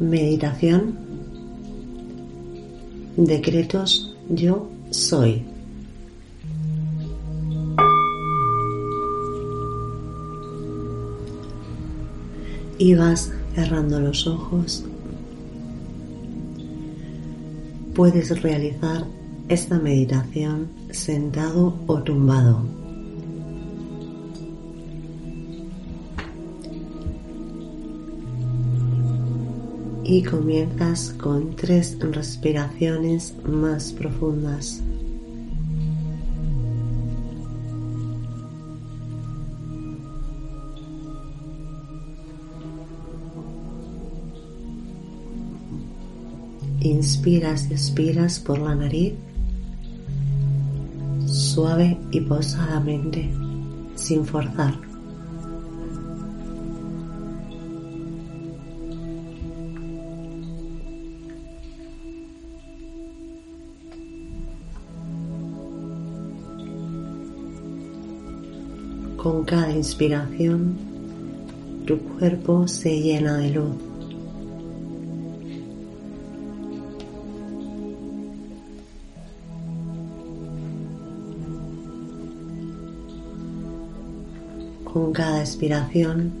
Meditación. Decretos yo soy. Y vas cerrando los ojos. Puedes realizar esta meditación sentado o tumbado. Y comienzas con tres respiraciones más profundas. Inspiras y expiras por la nariz, suave y pausadamente, sin forzar. Con cada inspiración, tu cuerpo se llena de luz. Con cada expiración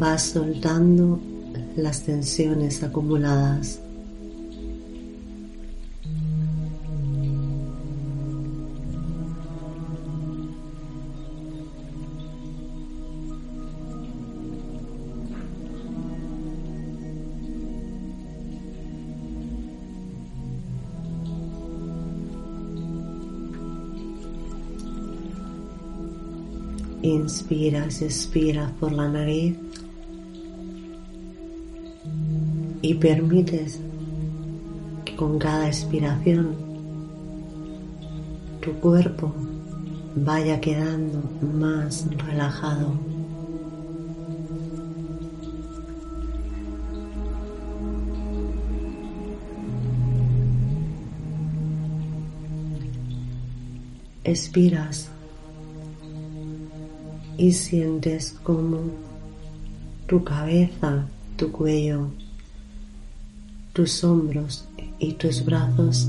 vas soltando las tensiones acumuladas. Inspiras expiras por la nariz y permites que con cada expiración tu cuerpo vaya quedando más relajado. Expiras y sientes como tu cabeza, tu cuello, tus hombros y tus brazos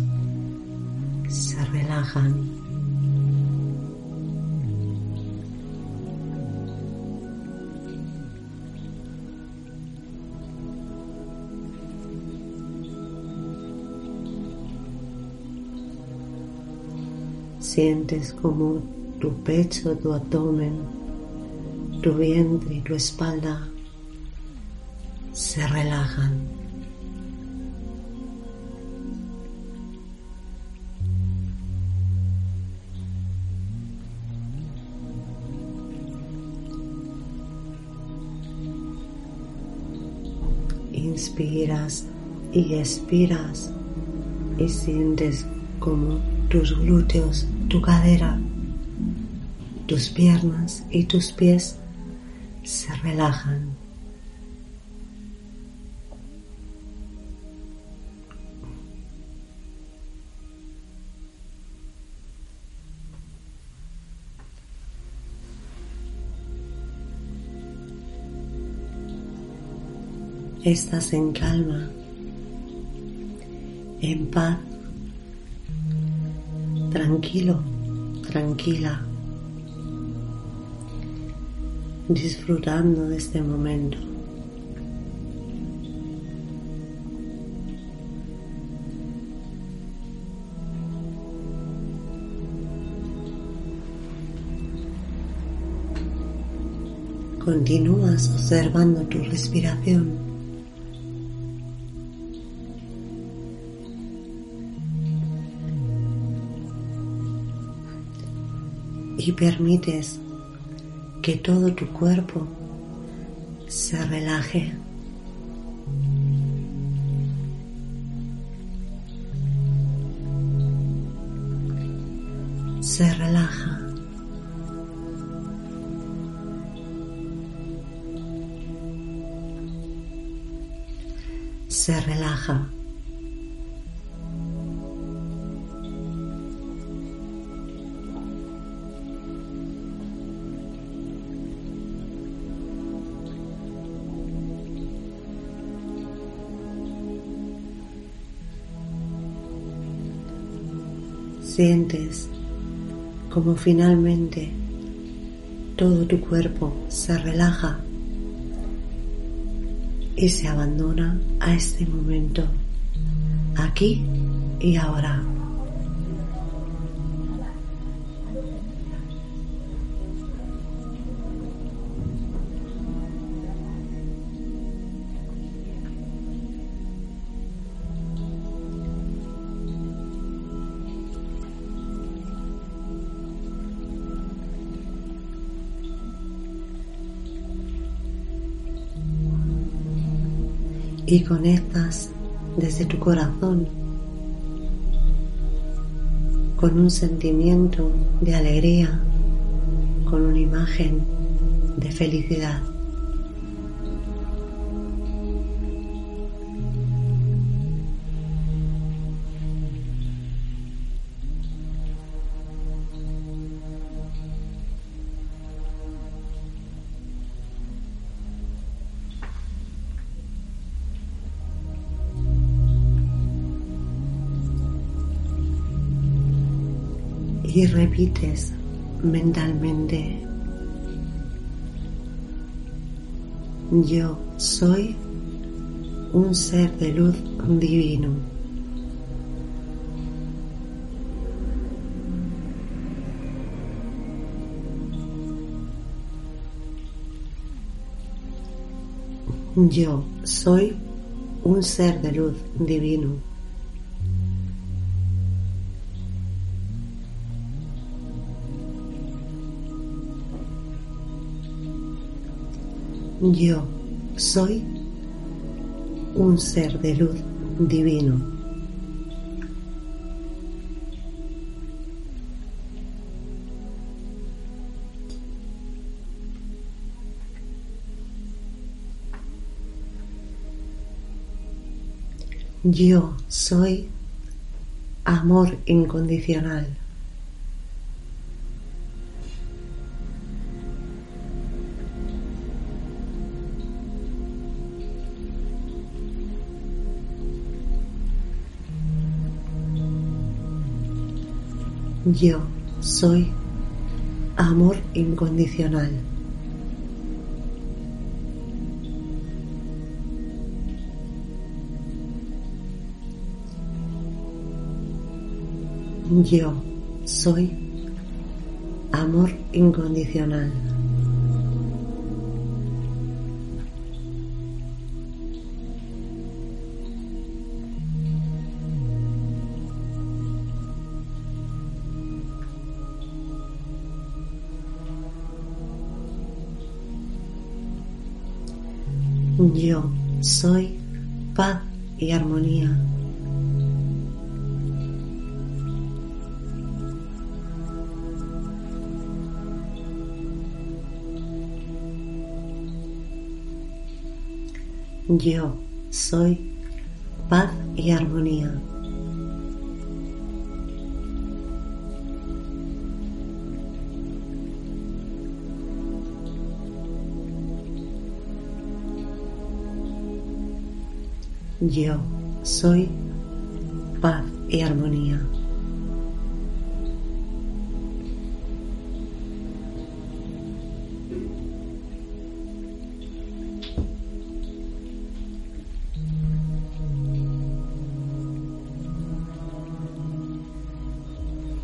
se relajan. Sientes como tu pecho, tu abdomen tu vientre y tu espalda se relajan. Inspiras y expiras y sientes como tus glúteos, tu cadera, tus piernas y tus pies se relajan. Estás en calma, en paz, tranquilo, tranquila disfrutando de este momento. Continúas observando tu respiración. Y permites que todo tu cuerpo se relaje. Se relaja. Se relaja. Sientes como finalmente todo tu cuerpo se relaja y se abandona a este momento, aquí y ahora. Y conectas desde tu corazón con un sentimiento de alegría, con una imagen de felicidad. Y repites mentalmente, yo soy un ser de luz divino. Yo soy un ser de luz divino. Yo soy un ser de luz divino. Yo soy amor incondicional. Yo soy amor incondicional. Yo soy amor incondicional. Yo soy paz y armonía. Yo soy paz y armonía. Yo soy paz y armonía.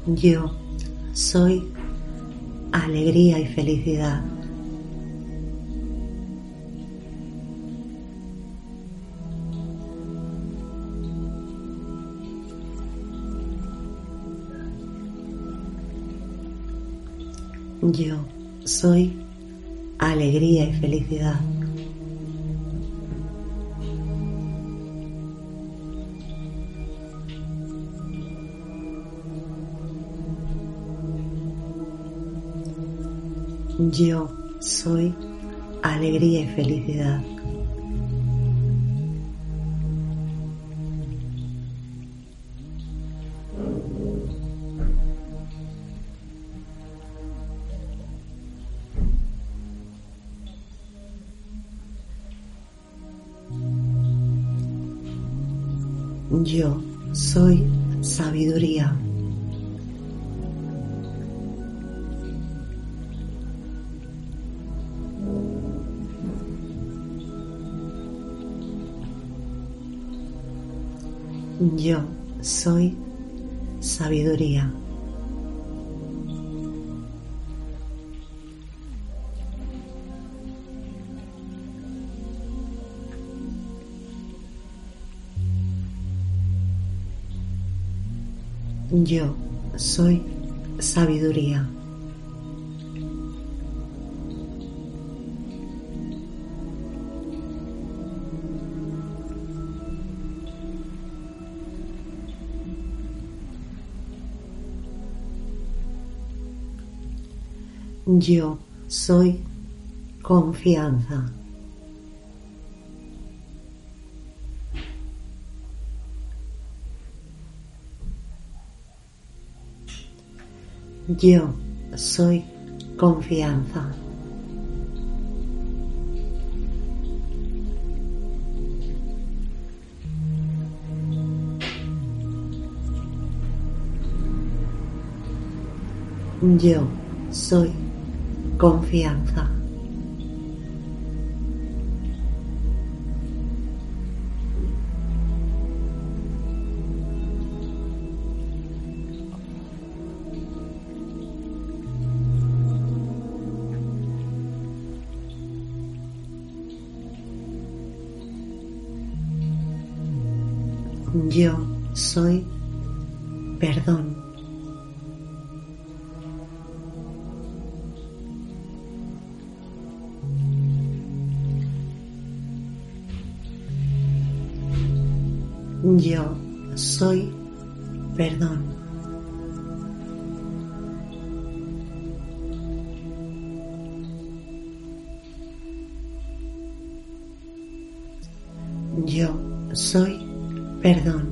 Yo soy alegría y felicidad. Yo soy alegría y felicidad. Yo soy alegría y felicidad. Yo soy sabiduría. Yo soy sabiduría. Yo soy sabiduría. Yo soy confianza. Yo soy confianza. Yo soy confianza. Yo soy perdón. Yo soy perdón. Yo soy perdón.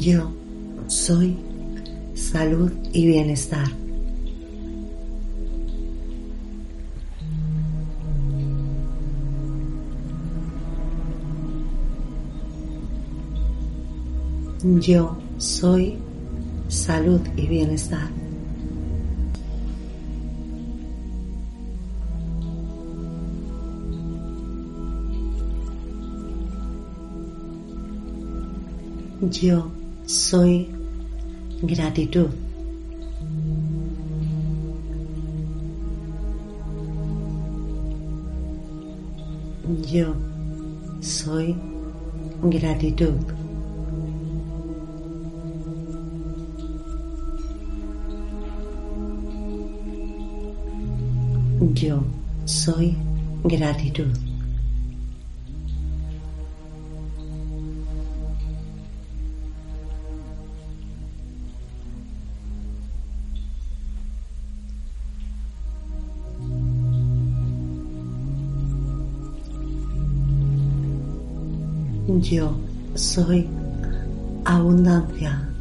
Yo soy salud y bienestar. Yo soy salud y bienestar. Yo soy gratitud. Yo soy gratitud. Yo soy gratitud. Yo soy abundancia.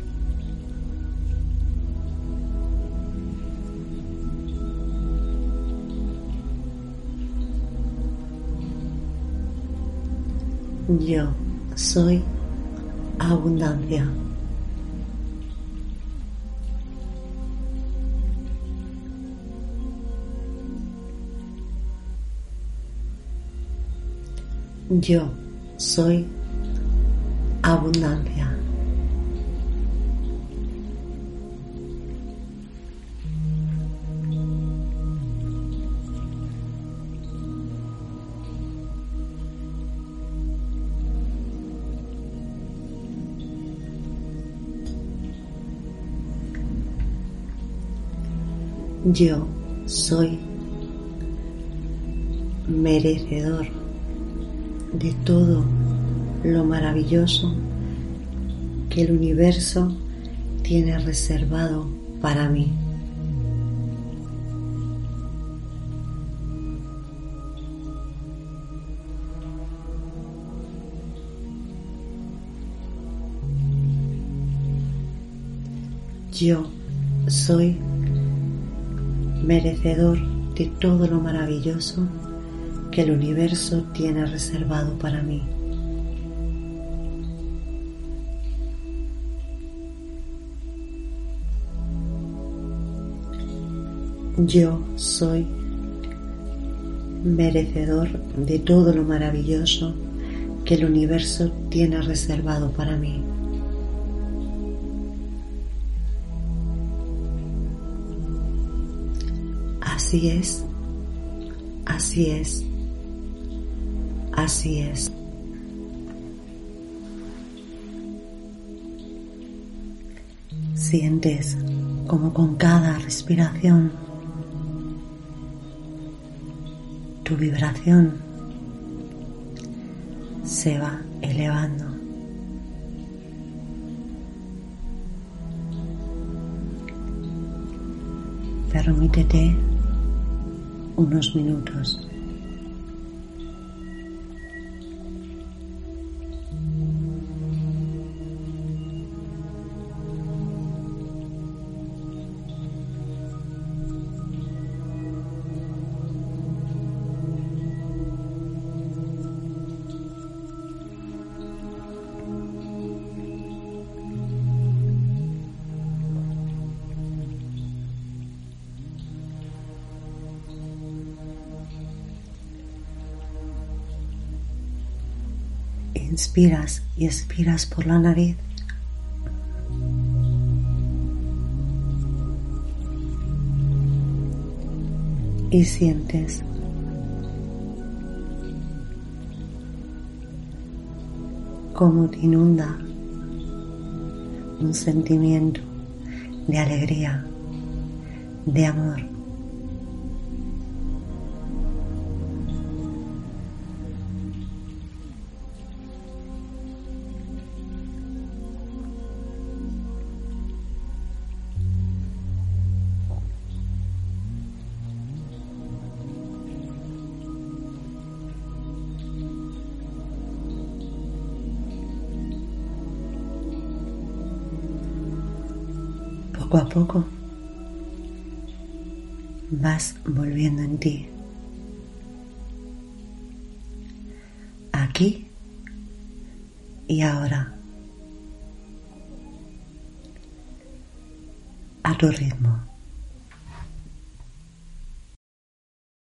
Yo soy abundancia. Yo soy abundancia. Yo soy merecedor de todo lo maravilloso que el universo tiene reservado para mí. Yo soy merecedor de todo lo maravilloso que el universo tiene reservado para mí. Yo soy merecedor de todo lo maravilloso que el universo tiene reservado para mí. Así es, así es, así es. Sientes como con cada respiración tu vibración se va elevando. Permítete unos minutos. Inspiras y expiras por la nariz. Y sientes cómo te inunda un sentimiento de alegría, de amor. Poco a poco vas volviendo en ti. Aquí y ahora. A tu ritmo.